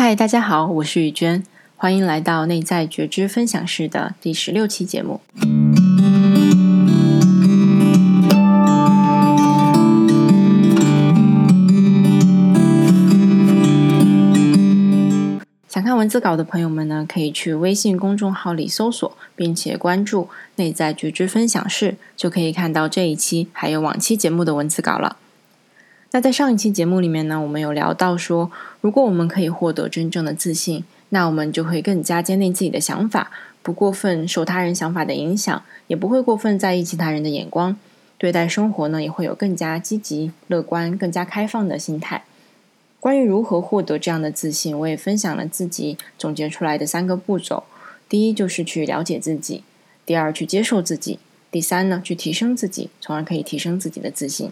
嗨，大家好，我是雨娟，欢迎来到内在觉知分享室的第十六期节目。想看文字稿的朋友们呢，可以去微信公众号里搜索，并且关注“内在觉知分享室”，就可以看到这一期还有往期节目的文字稿了。那在上一期节目里面呢，我们有聊到说，如果我们可以获得真正的自信，那我们就会更加坚定自己的想法，不过分受他人想法的影响，也不会过分在意其他人的眼光，对待生活呢也会有更加积极、乐观、更加开放的心态。关于如何获得这样的自信，我也分享了自己总结出来的三个步骤：第一就是去了解自己；第二去接受自己；第三呢去提升自己，从而可以提升自己的自信。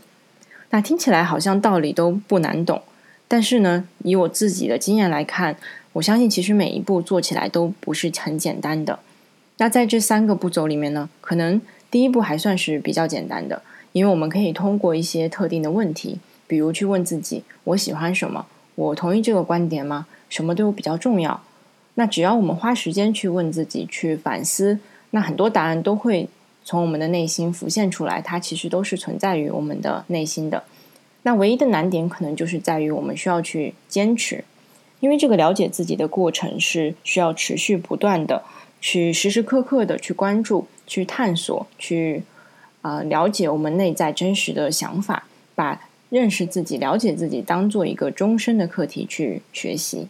那听起来好像道理都不难懂，但是呢，以我自己的经验来看，我相信其实每一步做起来都不是很简单的。那在这三个步骤里面呢，可能第一步还算是比较简单的，因为我们可以通过一些特定的问题，比如去问自己：我喜欢什么？我同意这个观点吗？什么对我比较重要？那只要我们花时间去问自己，去反思，那很多答案都会。从我们的内心浮现出来，它其实都是存在于我们的内心的。那唯一的难点可能就是在于我们需要去坚持，因为这个了解自己的过程是需要持续不断的去时时刻刻的去关注、去探索、去啊了解我们内在真实的想法，把认识自己、了解自己当做一个终身的课题去学习。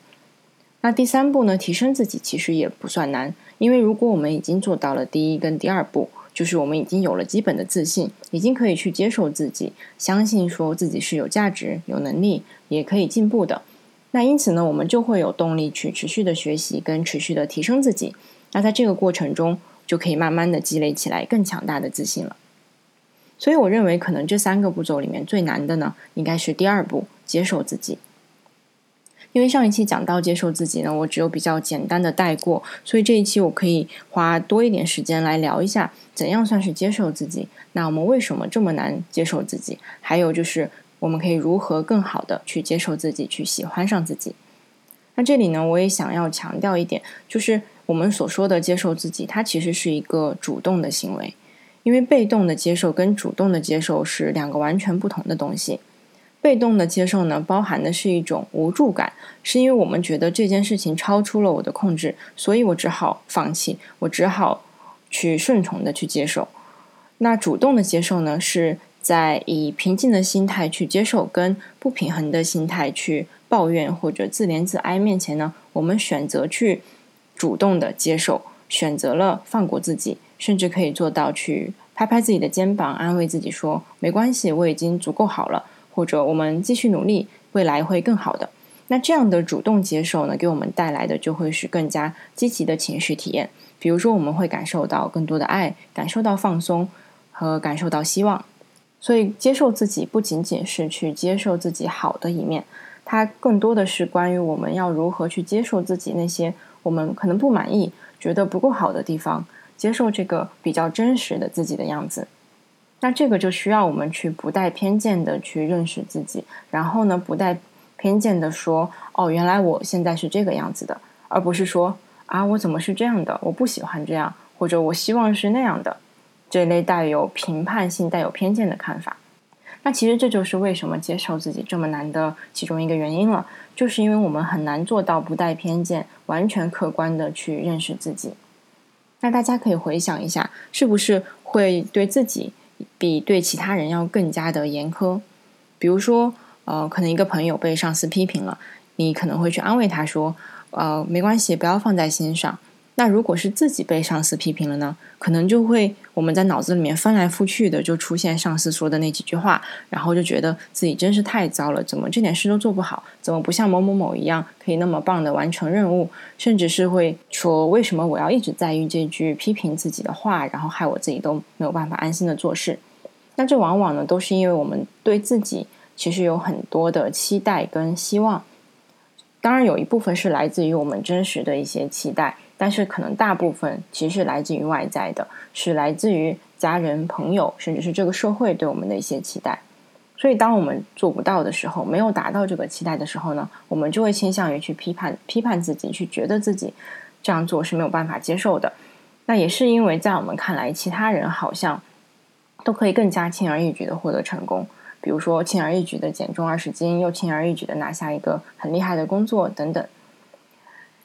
那第三步呢，提升自己其实也不算难，因为如果我们已经做到了第一跟第二步。就是我们已经有了基本的自信，已经可以去接受自己，相信说自己是有价值、有能力，也可以进步的。那因此呢，我们就会有动力去持续的学习跟持续的提升自己。那在这个过程中，就可以慢慢的积累起来更强大的自信了。所以，我认为可能这三个步骤里面最难的呢，应该是第二步，接受自己。因为上一期讲到接受自己呢，我只有比较简单的带过，所以这一期我可以花多一点时间来聊一下，怎样算是接受自己？那我们为什么这么难接受自己？还有就是我们可以如何更好的去接受自己，去喜欢上自己？那这里呢，我也想要强调一点，就是我们所说的接受自己，它其实是一个主动的行为，因为被动的接受跟主动的接受是两个完全不同的东西。被动的接受呢，包含的是一种无助感，是因为我们觉得这件事情超出了我的控制，所以我只好放弃，我只好去顺从的去接受。那主动的接受呢，是在以平静的心态去接受，跟不平衡的心态去抱怨或者自怜自哀面前呢，我们选择去主动的接受，选择了放过自己，甚至可以做到去拍拍自己的肩膀，安慰自己说：“没关系，我已经足够好了。”或者我们继续努力，未来会更好的。那这样的主动接受呢，给我们带来的就会是更加积极的情绪体验。比如说，我们会感受到更多的爱，感受到放松和感受到希望。所以，接受自己不仅仅是去接受自己好的一面，它更多的是关于我们要如何去接受自己那些我们可能不满意、觉得不够好的地方，接受这个比较真实的自己的样子。那这个就需要我们去不带偏见的去认识自己，然后呢，不带偏见的说，哦，原来我现在是这个样子的，而不是说，啊，我怎么是这样的？我不喜欢这样，或者我希望是那样的，这类带有评判性、带有偏见的看法。那其实这就是为什么接受自己这么难的其中一个原因了，就是因为我们很难做到不带偏见、完全客观的去认识自己。那大家可以回想一下，是不是会对自己？比对其他人要更加的严苛，比如说，呃，可能一个朋友被上司批评了，你可能会去安慰他说，呃，没关系，不要放在心上。那如果是自己被上司批评了呢？可能就会我们在脑子里面翻来覆去的就出现上司说的那几句话，然后就觉得自己真是太糟了，怎么这点事都做不好？怎么不像某某某一样可以那么棒的完成任务？甚至是会说为什么我要一直在意这句批评自己的话，然后害我自己都没有办法安心的做事？那这往往呢都是因为我们对自己其实有很多的期待跟希望，当然有一部分是来自于我们真实的一些期待。但是可能大部分其实是来自于外在的，是来自于家人、朋友，甚至是这个社会对我们的一些期待。所以，当我们做不到的时候，没有达到这个期待的时候呢，我们就会倾向于去批判、批判自己，去觉得自己这样做是没有办法接受的。那也是因为在我们看来，其他人好像都可以更加轻而易举的获得成功，比如说轻而易举的减重二十斤，又轻而易举的拿下一个很厉害的工作等等。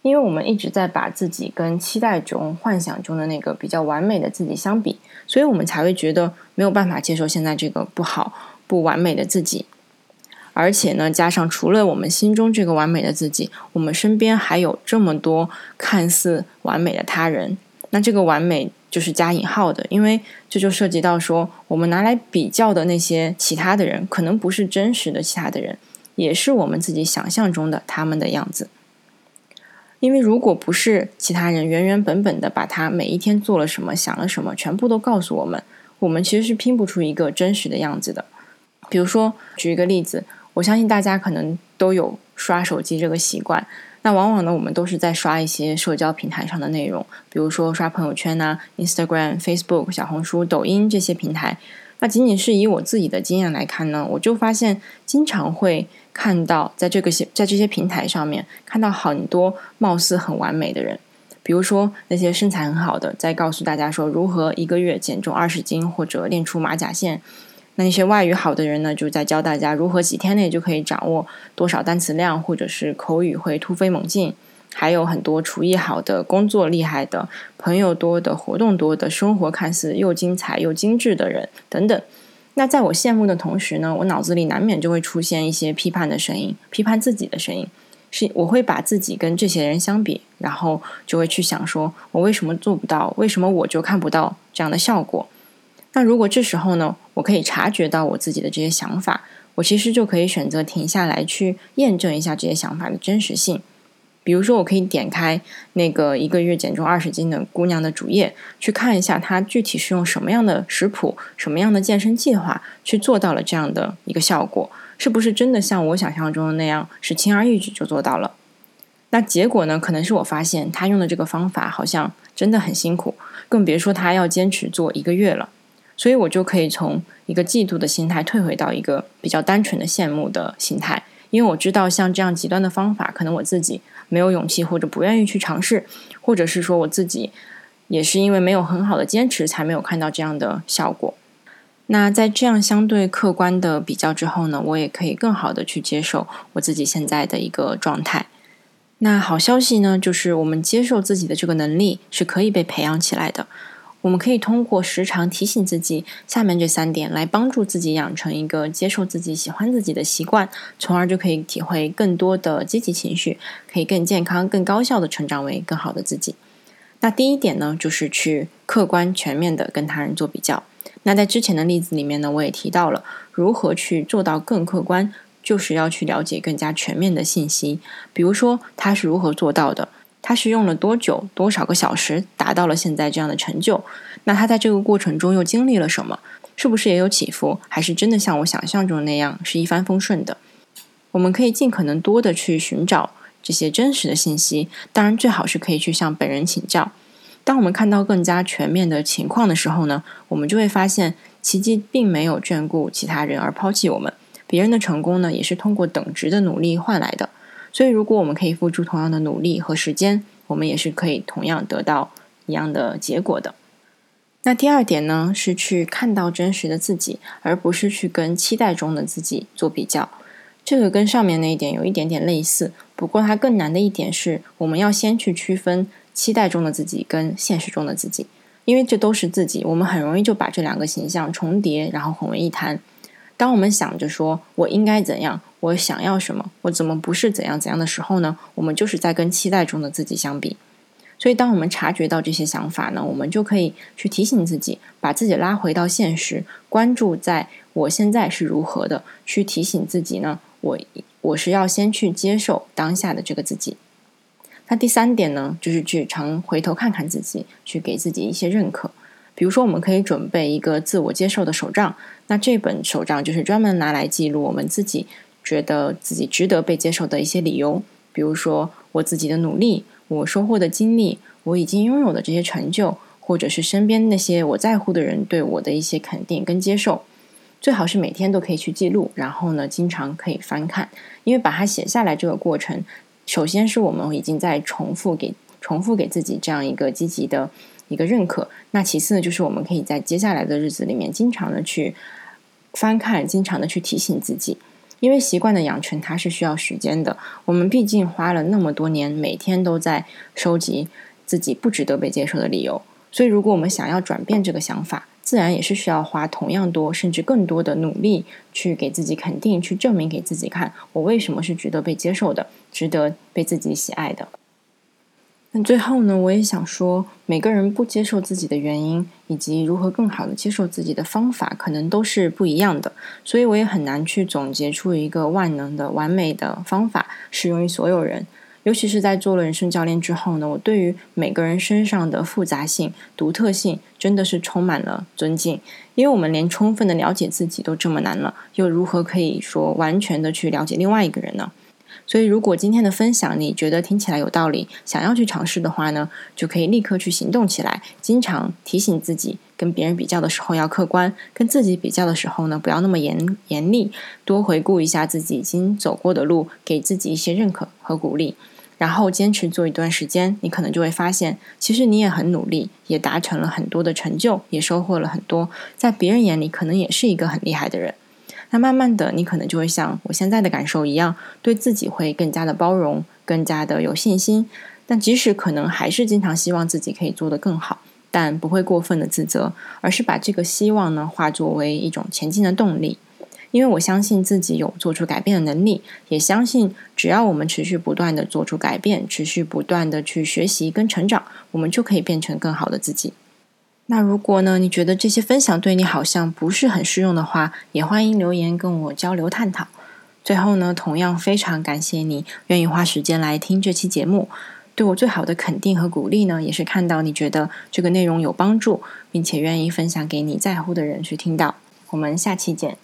因为我们一直在把自己跟期待中、幻想中的那个比较完美的自己相比，所以我们才会觉得没有办法接受现在这个不好。不完美的自己，而且呢，加上除了我们心中这个完美的自己，我们身边还有这么多看似完美的他人。那这个完美就是加引号的，因为这就涉及到说，我们拿来比较的那些其他的人，可能不是真实的其他的人，也是我们自己想象中的他们的样子。因为如果不是其他人原原本本的把他每一天做了什么、想了什么，全部都告诉我们，我们其实是拼不出一个真实的样子的。比如说，举一个例子，我相信大家可能都有刷手机这个习惯。那往往呢，我们都是在刷一些社交平台上的内容，比如说刷朋友圈呐，Instagram、Facebook、小红书、抖音这些平台。那仅仅是以我自己的经验来看呢，我就发现经常会看到在这个些在这些平台上面看到很多貌似很完美的人，比如说那些身材很好的，在告诉大家说如何一个月减重二十斤或者练出马甲线。那些外语好的人呢，就在教大家如何几天内就可以掌握多少单词量，或者是口语会突飞猛进。还有很多厨艺好的、工作厉害的、朋友多的、活动多的、生活看似又精彩又精致的人等等。那在我羡慕的同时呢，我脑子里难免就会出现一些批判的声音，批判自己的声音。是我会把自己跟这些人相比，然后就会去想说，我为什么做不到？为什么我就看不到这样的效果？那如果这时候呢，我可以察觉到我自己的这些想法，我其实就可以选择停下来去验证一下这些想法的真实性。比如说，我可以点开那个一个月减重二十斤的姑娘的主页，去看一下她具体是用什么样的食谱、什么样的健身计划去做到了这样的一个效果，是不是真的像我想象中的那样，是轻而易举就做到了？那结果呢，可能是我发现她用的这个方法好像真的很辛苦，更别说她要坚持做一个月了。所以我就可以从一个嫉妒的心态退回到一个比较单纯的羡慕的心态，因为我知道像这样极端的方法，可能我自己没有勇气或者不愿意去尝试，或者是说我自己也是因为没有很好的坚持，才没有看到这样的效果。那在这样相对客观的比较之后呢，我也可以更好的去接受我自己现在的一个状态。那好消息呢，就是我们接受自己的这个能力是可以被培养起来的。我们可以通过时常提醒自己下面这三点，来帮助自己养成一个接受自己、喜欢自己的习惯，从而就可以体会更多的积极情绪，可以更健康、更高效的成长为更好的自己。那第一点呢，就是去客观全面的跟他人做比较。那在之前的例子里面呢，我也提到了如何去做到更客观，就是要去了解更加全面的信息，比如说他是如何做到的。他是用了多久、多少个小时达到了现在这样的成就？那他在这个过程中又经历了什么？是不是也有起伏？还是真的像我想象中那样是一帆风顺的？我们可以尽可能多的去寻找这些真实的信息，当然最好是可以去向本人请教。当我们看到更加全面的情况的时候呢，我们就会发现奇迹并没有眷顾其他人而抛弃我们，别人的成功呢也是通过等值的努力换来的。所以，如果我们可以付出同样的努力和时间，我们也是可以同样得到一样的结果的。那第二点呢，是去看到真实的自己，而不是去跟期待中的自己做比较。这个跟上面那一点有一点点类似，不过它更难的一点是，我们要先去区分期待中的自己跟现实中的自己，因为这都是自己，我们很容易就把这两个形象重叠，然后混为一谈。当我们想着说我应该怎样。我想要什么？我怎么不是怎样怎样的时候呢？我们就是在跟期待中的自己相比。所以，当我们察觉到这些想法呢，我们就可以去提醒自己，把自己拉回到现实，关注在我现在是如何的，去提醒自己呢，我我是要先去接受当下的这个自己。那第三点呢，就是去常回头看看自己，去给自己一些认可。比如说，我们可以准备一个自我接受的手账，那这本手账就是专门拿来记录我们自己。觉得自己值得被接受的一些理由，比如说我自己的努力，我收获的经历，我已经拥有的这些成就，或者是身边那些我在乎的人对我的一些肯定跟接受。最好是每天都可以去记录，然后呢，经常可以翻看，因为把它写下来这个过程，首先是我们已经在重复给重复给自己这样一个积极的一个认可。那其次呢，就是我们可以在接下来的日子里面，经常的去翻看，经常的去提醒自己。因为习惯的养成，它是需要时间的。我们毕竟花了那么多年，每天都在收集自己不值得被接受的理由。所以，如果我们想要转变这个想法，自然也是需要花同样多，甚至更多的努力，去给自己肯定，去证明给自己看，我为什么是值得被接受的，值得被自己喜爱的。那最后呢，我也想说，每个人不接受自己的原因，以及如何更好的接受自己的方法，可能都是不一样的。所以我也很难去总结出一个万能的、完美的方法，适用于所有人。尤其是在做了人生教练之后呢，我对于每个人身上的复杂性、独特性，真的是充满了尊敬。因为我们连充分的了解自己都这么难了，又如何可以说完全的去了解另外一个人呢？所以，如果今天的分享你觉得听起来有道理，想要去尝试的话呢，就可以立刻去行动起来。经常提醒自己，跟别人比较的时候要客观，跟自己比较的时候呢，不要那么严严厉。多回顾一下自己已经走过的路，给自己一些认可和鼓励，然后坚持做一段时间，你可能就会发现，其实你也很努力，也达成了很多的成就，也收获了很多，在别人眼里可能也是一个很厉害的人。那慢慢的，你可能就会像我现在的感受一样，对自己会更加的包容，更加的有信心。但即使可能还是经常希望自己可以做得更好，但不会过分的自责，而是把这个希望呢化作为一种前进的动力。因为我相信自己有做出改变的能力，也相信只要我们持续不断的做出改变，持续不断的去学习跟成长，我们就可以变成更好的自己。那如果呢？你觉得这些分享对你好像不是很适用的话，也欢迎留言跟我交流探讨。最后呢，同样非常感谢你愿意花时间来听这期节目，对我最好的肯定和鼓励呢，也是看到你觉得这个内容有帮助，并且愿意分享给你在乎的人去听到。我们下期见。